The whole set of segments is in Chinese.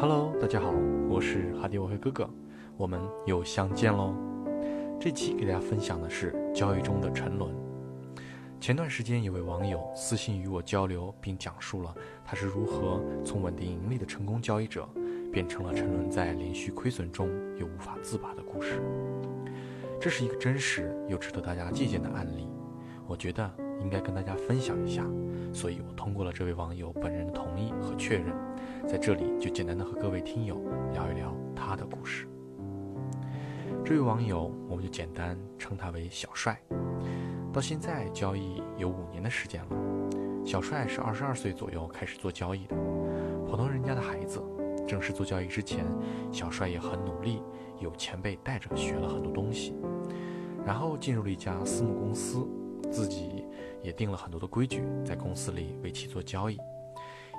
哈喽，大家好我是哈迪沃黑哥哥，我们又相见喽。这期给大家分享的是交易中的沉沦。前段时间有位网友私信与我交流，并讲述了他是如何从稳定盈利的成功交易者，变成了沉沦在连续亏损中又无法自拔的故事。这是一个真实又值得大家借鉴的案例，我觉得应该跟大家分享一下，所以我通过了这位网友本人的同意和确认，在这里就简单的和各位听友聊一聊他的故事。这位网友，我们就简单称他为小帅，到现在交易有五年的时间了。小帅是二十二岁左右开始做交易的，普通人家的孩子。正式做交易之前，小帅也很努力，有前辈带着学了很多东西，然后进入了一家私募公司，自己也定了很多的规矩，在公司里为其做交易，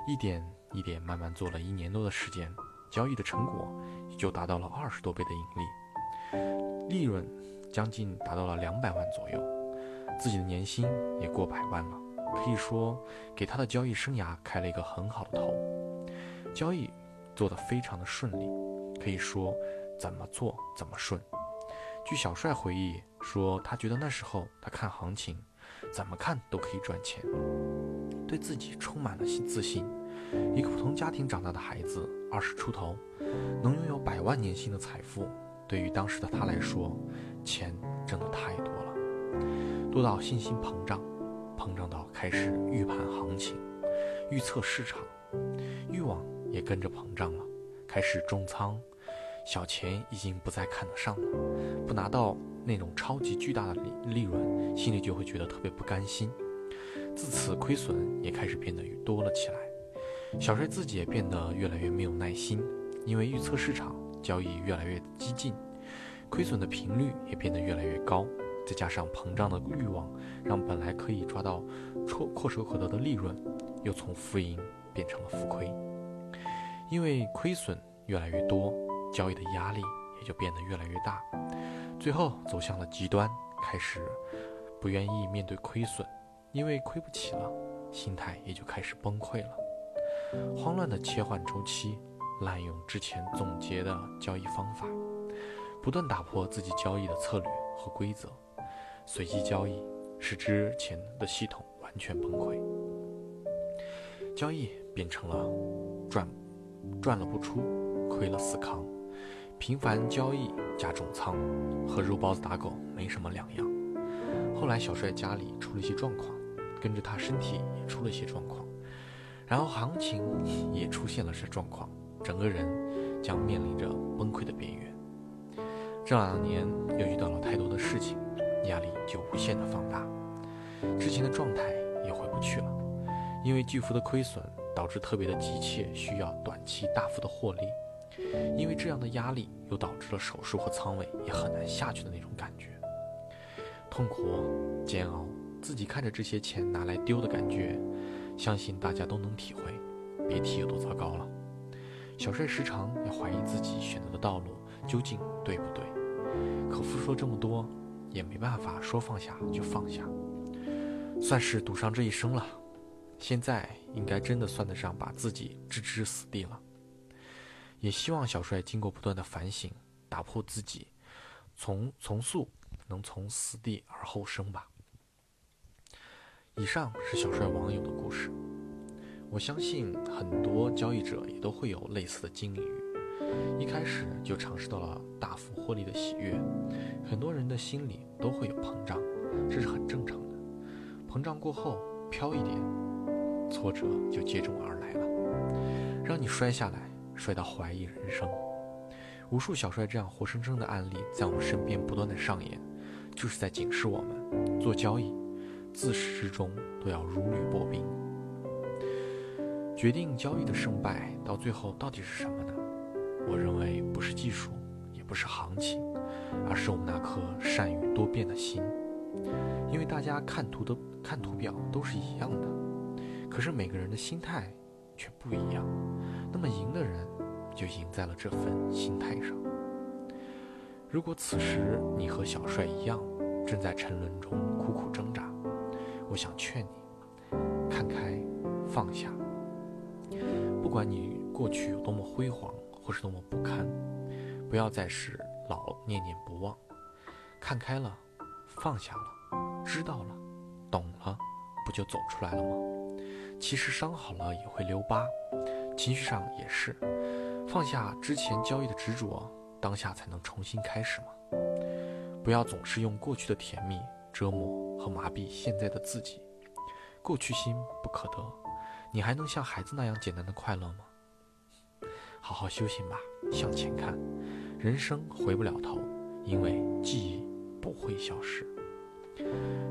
一点一点慢慢做了一年多的时间，交易的成果也就达到了二十多倍的盈利，利润将近达到了两百万左右，自己的年薪也过百万了，可以说给他的交易生涯开了一个很好的头，交易。做得非常的顺利，可以说怎么做怎么顺。据小帅回忆说，他觉得那时候他看行情，怎么看都可以赚钱，对自己充满了自信。一个普通家庭长大的孩子，二十出头，能拥有百万年薪的财富，对于当时的他来说，钱真的太多了，多到信心膨胀，膨胀到开始预判行情，预测市场，欲望。也跟着膨胀了，开始重仓，小钱已经不再看得上了，不拿到那种超级巨大的利利润，心里就会觉得特别不甘心。自此亏损也开始变得多了起来，小帅自己也变得越来越没有耐心，因为预测市场交易越来越激进，亏损的频率也变得越来越高，再加上膨胀的欲望，让本来可以抓到绰阔手可得的利润，又从浮盈变成了浮亏。因为亏损越来越多，交易的压力也就变得越来越大，最后走向了极端，开始不愿意面对亏损，因为亏不起了，心态也就开始崩溃了。慌乱的切换周期，滥用之前总结的交易方法，不断打破自己交易的策略和规则，随机交易，使之前的系统完全崩溃，交易变成了赚。赚了不出，亏了死扛，频繁交易加重仓，和肉包子打狗没什么两样。后来小帅家里出了一些状况，跟着他身体也出了一些状况，然后行情也出现了些状况，整个人将面临着崩溃的边缘。这两年又遇到了太多的事情，压力就无限的放大，之前的状态也回不去了，因为巨幅的亏损。导致特别的急切，需要短期大幅的获利，因为这样的压力又导致了手术和仓位也很难下去的那种感觉，痛苦、煎熬，自己看着这些钱拿来丢的感觉，相信大家都能体会，别提有多糟糕了。小帅时常也怀疑自己选择的道路究竟对不对，可付出了这么多，也没办法说放下就放下，算是赌上这一生了。现在应该真的算得上把自己置之死地了，也希望小帅经过不断的反省，打破自己，从从速能从死地而后生吧。以上是小帅网友的故事，我相信很多交易者也都会有类似的经历，一开始就尝试到了大幅获利的喜悦，很多人的心里都会有膨胀，这是很正常的，膨胀过后飘一点。挫折就接踵而来了，让你摔下来，摔到怀疑人生。无数小帅这样活生生的案例在我们身边不断的上演，就是在警示我们：做交易，自始至终都要如履薄冰。决定交易的胜败，到最后到底是什么呢？我认为不是技术，也不是行情，而是我们那颗善于多变的心。因为大家看图的看图表都是一样的。可是每个人的心态却不一样，那么赢的人就赢在了这份心态上。如果此时你和小帅一样正在沉沦中苦苦挣扎，我想劝你看开放下。不管你过去有多么辉煌或是多么不堪，不要再是老念念不忘。看开了，放下了，知道了，懂了，不就走出来了吗？其实伤好了也会留疤，情绪上也是。放下之前交易的执着，当下才能重新开始嘛。不要总是用过去的甜蜜折磨和麻痹现在的自己。过去心不可得，你还能像孩子那样简单的快乐吗？好好修行吧，向前看，人生回不了头，因为记忆不会消失。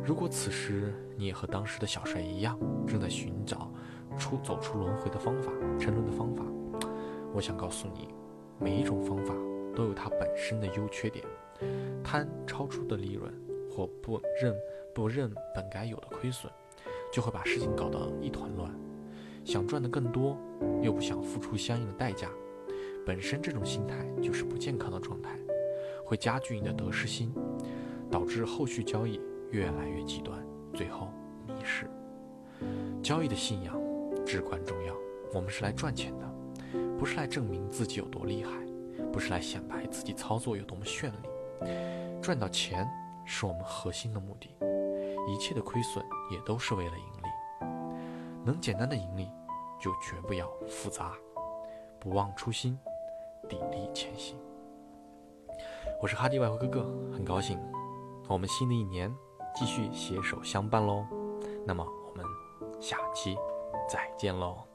如果此时你也和当时的小帅一样，正在寻找出走出轮回的方法、沉沦的方法，我想告诉你，每一种方法都有它本身的优缺点。贪超出的利润，或不认不认本该有的亏损，就会把事情搞得一团乱。想赚得更多，又不想付出相应的代价，本身这种心态就是不健康的状态，会加剧你的得失心，导致后续交易越来越极端，最后迷失。交易的信仰至关重要，我们是来赚钱的，不是来证明自己有多厉害，不是来显摆自己操作有多么绚丽。赚到钱是我们核心的目的，一切的亏损也都是为了盈利。能简单的盈利。就绝不要复杂，不忘初心，砥砺前行。我是哈迪外汇哥哥，很高兴，我们新的一年继续携手相伴喽。那么我们下期再见喽。